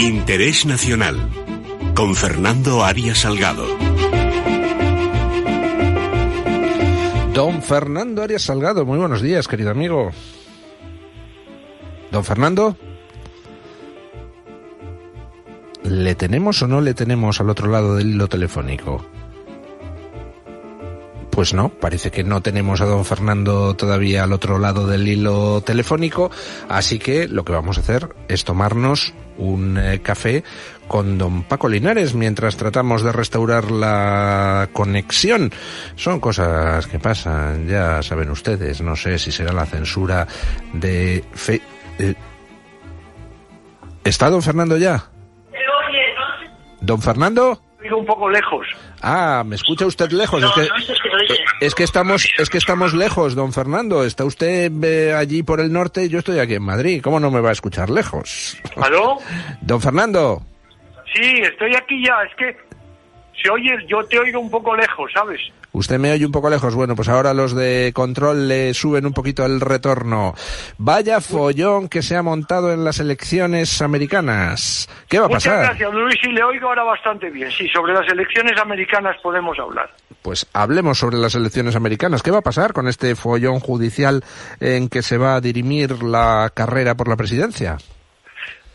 Interés Nacional con Fernando Arias Salgado. Don Fernando Arias Salgado, muy buenos días, querido amigo. Don Fernando. ¿Le tenemos o no le tenemos al otro lado del hilo telefónico? Pues no, parece que no tenemos a don Fernando todavía al otro lado del hilo telefónico, así que lo que vamos a hacer es tomarnos un eh, café con don Paco Linares mientras tratamos de restaurar la conexión. Son cosas que pasan, ya saben ustedes, no sé si será la censura de... Fe... Eh, ¿Está don Fernando ya? ¿Don Fernando? Un poco lejos. Ah, ¿me escucha usted lejos? es, que, es que estamos es que estamos lejos, don Fernando. Está usted eh, allí por el norte y yo estoy aquí en Madrid. ¿Cómo no me va a escuchar lejos? ¿Aló? Don Fernando. Sí, estoy aquí ya. Es que se oye, yo te oigo un poco lejos, ¿sabes? Usted me oye un poco lejos. Bueno, pues ahora los de control le suben un poquito el retorno. Vaya follón que se ha montado en las elecciones americanas. ¿Qué va a pasar? Muchas gracias, Luis. Y le oigo ahora bastante bien. Sí, sobre las elecciones americanas podemos hablar. Pues hablemos sobre las elecciones americanas. ¿Qué va a pasar con este follón judicial en que se va a dirimir la carrera por la presidencia?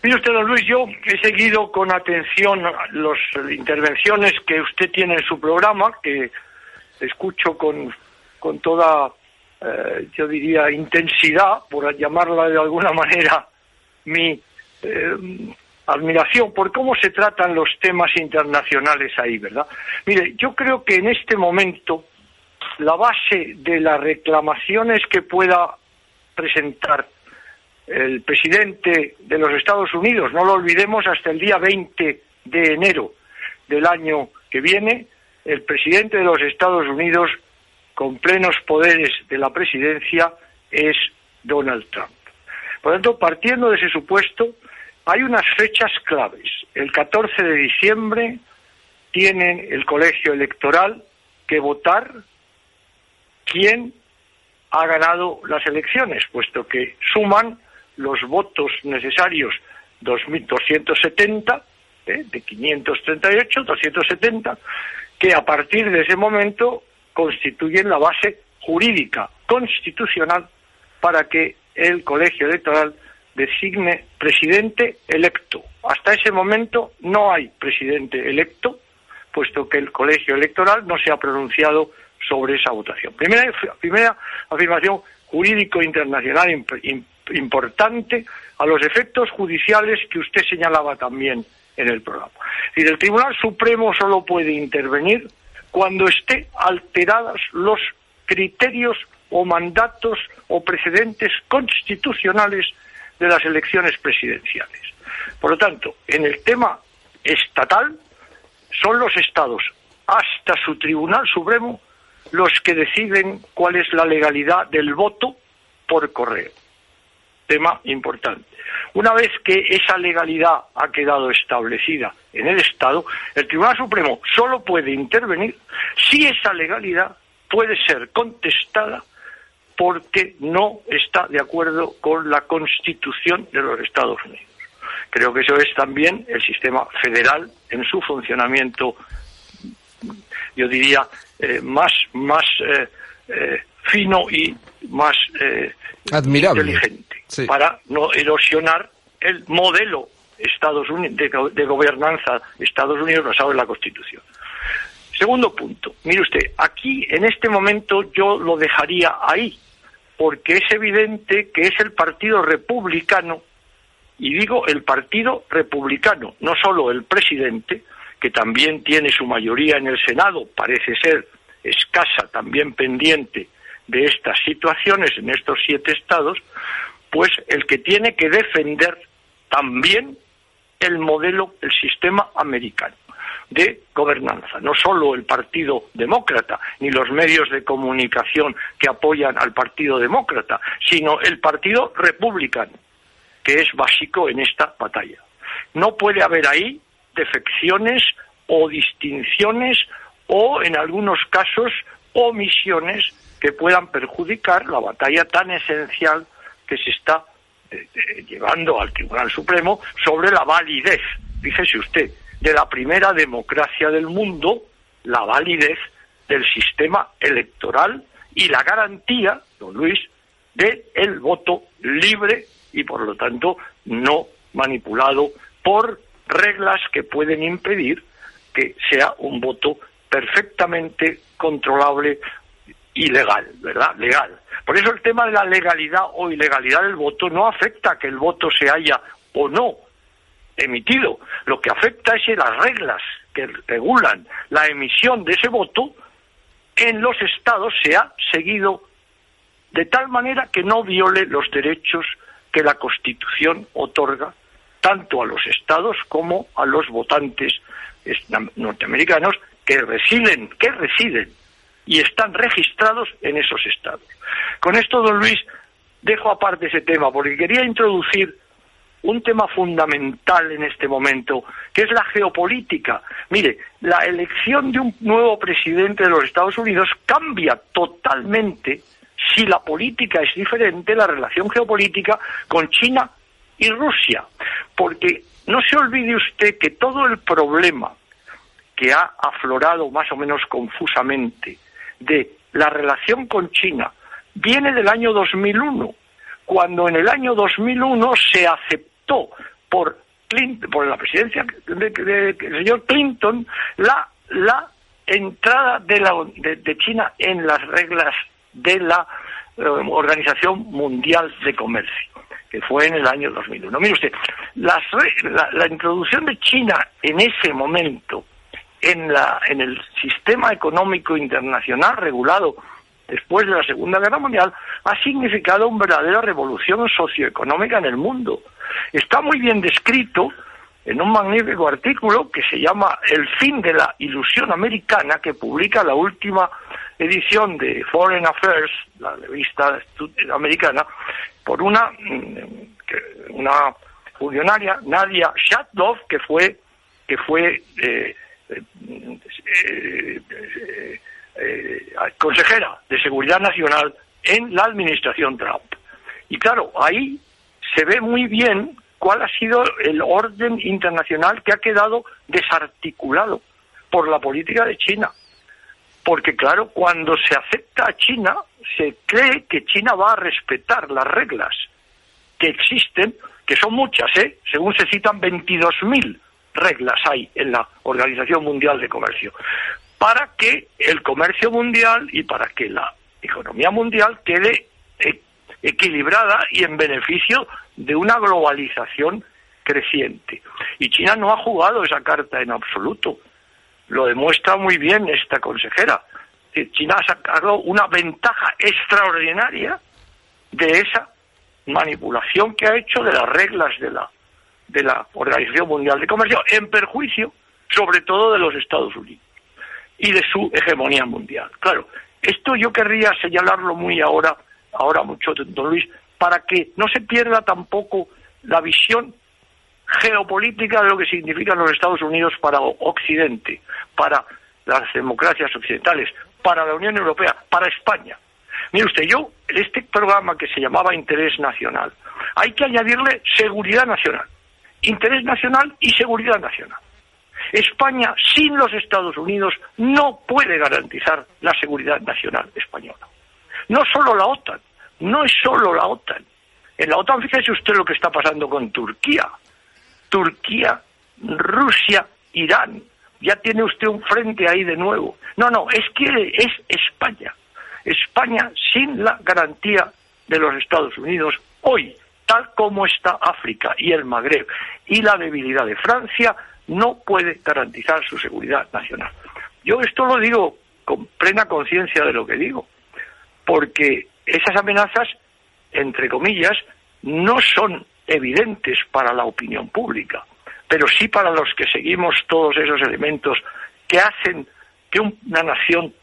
Mire usted, don Luis, yo he seguido con atención las intervenciones que usted tiene en su programa, que escucho con, con toda, eh, yo diría, intensidad, por llamarla de alguna manera, mi eh, admiración por cómo se tratan los temas internacionales ahí, ¿verdad? Mire, yo creo que en este momento la base de las reclamaciones que pueda presentar el presidente de los Estados Unidos, no lo olvidemos, hasta el día 20 de enero del año que viene, el presidente de los Estados Unidos con plenos poderes de la presidencia es Donald Trump. Por lo tanto, partiendo de ese supuesto, hay unas fechas claves. El 14 de diciembre tiene el colegio electoral que votar quién ha ganado las elecciones, puesto que suman los votos necesarios 2.270, ¿eh? de 538, 270, que a partir de ese momento constituyen la base jurídica constitucional para que el colegio electoral designe presidente electo. Hasta ese momento no hay presidente electo, puesto que el colegio electoral no se ha pronunciado sobre esa votación. Primera, primera afirmación jurídico internacional importante a los efectos judiciales que usted señalaba también en el programa. Y el Tribunal Supremo solo puede intervenir cuando esté alterados los criterios o mandatos o precedentes constitucionales de las elecciones presidenciales. Por lo tanto, en el tema estatal son los estados hasta su Tribunal Supremo los que deciden cuál es la legalidad del voto por correo. Tema importante. Una vez que esa legalidad ha quedado establecida en el Estado, el Tribunal Supremo solo puede intervenir si esa legalidad puede ser contestada porque no está de acuerdo con la Constitución de los Estados Unidos. Creo que eso es también el sistema federal en su funcionamiento, yo diría, eh, más, más eh, eh, fino y más Admirable. inteligente para no erosionar el modelo Estados Unidos, de, gobernanza Estados Unidos basado en la Constitución. Segundo punto, mire usted, aquí en este momento yo lo dejaría ahí, porque es evidente que es el Partido Republicano, y digo el Partido Republicano, no solo el presidente, que también tiene su mayoría en el Senado, parece ser escasa, también pendiente de estas situaciones en estos siete estados, pues el que tiene que defender también el modelo, el sistema americano de gobernanza. No solo el Partido Demócrata ni los medios de comunicación que apoyan al Partido Demócrata, sino el Partido Republicano, que es básico en esta batalla. No puede haber ahí defecciones o distinciones o, en algunos casos, omisiones que puedan perjudicar la batalla tan esencial que se está eh, eh, llevando al Tribunal Supremo sobre la validez, fíjese usted, de la primera democracia del mundo, la validez del sistema electoral y la garantía, don Luis, de el voto libre y por lo tanto no manipulado por reglas que pueden impedir que sea un voto perfectamente controlable y legal, ¿verdad? Legal. Por eso el tema de la legalidad o ilegalidad del voto no afecta a que el voto se haya o no emitido. Lo que afecta es las reglas que regulan la emisión de ese voto en los estados se ha seguido de tal manera que no viole los derechos que la Constitución otorga tanto a los estados como a los votantes norteamericanos que residen, que residen y están registrados en esos estados. Con esto, don Luis, dejo aparte ese tema porque quería introducir un tema fundamental en este momento, que es la geopolítica. Mire, la elección de un nuevo presidente de los Estados Unidos cambia totalmente si la política es diferente, la relación geopolítica con China y Rusia. Porque no se olvide usted que todo el problema que ha aflorado más o menos confusamente de la relación con China viene del año 2001, cuando en el año 2001 se aceptó por, por la presidencia del señor Clinton la, la entrada de, la, de, China en las reglas de la eh, Organización Mundial de Comercio, que fue en el año 2001. Mire usted, la, la introducción de China en ese momento en, la, en el sistema económico internacional regulado después de la Segunda Guerra Mundial ha significado una verdadera revolución socioeconómica en el mundo. Está muy bien descrito en un magnífico artículo que se llama El fin de la ilusión americana, que publica la última edición de Foreign Affairs, la revista americana, por una, una funcionaria, Nadia Shatdov, que fue, que fue eh, consejera de Seguridad Nacional en la administración Trump. Y claro, ahí se ve muy bien cuál ha sido el orden internacional que ha quedado desarticulado por la política de China. Porque claro, cuando se acepta a China, se cree que China va a respetar las reglas que existen, que son muchas, ¿eh? según se citan 22.000 reglas hay en la Organización Mundial de Comercio para que el comercio mundial y para que la economía mundial quede e-, equilibrada y en beneficio de una globalización creciente. Y China no ha jugado esa carta en absoluto. Lo demuestra muy bien esta consejera. China ha sacado una ventaja extraordinaria de esa manipulación que ha hecho de las reglas de la de la Organización Mundial de Comercio en perjuicio sobre todo de los Estados Unidos y de su hegemonía mundial. Claro, esto yo querría señalarlo muy ahora, ahora mucho, don Luis, para que no se pierda tampoco la visión geopolítica de lo que significan los Estados Unidos para Occidente, para las democracias occidentales, para la Unión Europea, para España. Mire usted, yo, este programa que se llamaba Interés Nacional, hay que añadirle seguridad nacional interés nacional y seguridad nacional. España, sin los Estados Unidos, no puede garantizar la seguridad nacional española. No solo la OTAN, no es solo la OTAN. En la OTAN, fíjese usted lo que está pasando con Turquía. Turquía, Rusia, Irán. Ya tiene usted un frente ahí de nuevo. No, no, es que es España. España sin la garantía de los Estados Unidos hoy tal como está África y el Magreb y la debilidad de Francia, no puede garantizar su seguridad nacional. Yo esto lo digo con plena conciencia de lo que digo, porque esas amenazas, entre comillas, no son evidentes para la opinión pública, pero sí para los que seguimos todos esos elementos que hacen que una nación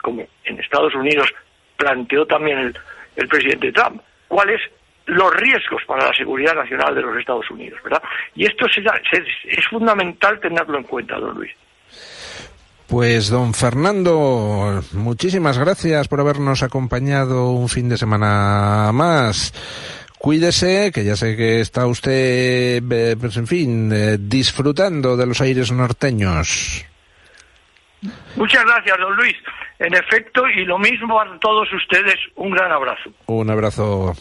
como en Estados Unidos planteó también el, presidente Trump, cuál es los riesgos para la seguridad nacional de los Estados Unidos, ¿verdad? Y esto es, es, fundamental tenerlo en cuenta, don Luis. Pues don Fernando, muchísimas gracias por habernos acompañado un fin de semana más. cuídese, que ya sé que está usted, eh, pues en fin, eh, disfrutando de los aires norteños. Muchas gracias, don Luis. En efecto, y lo mismo a todos ustedes, un gran abrazo. Un abrazo.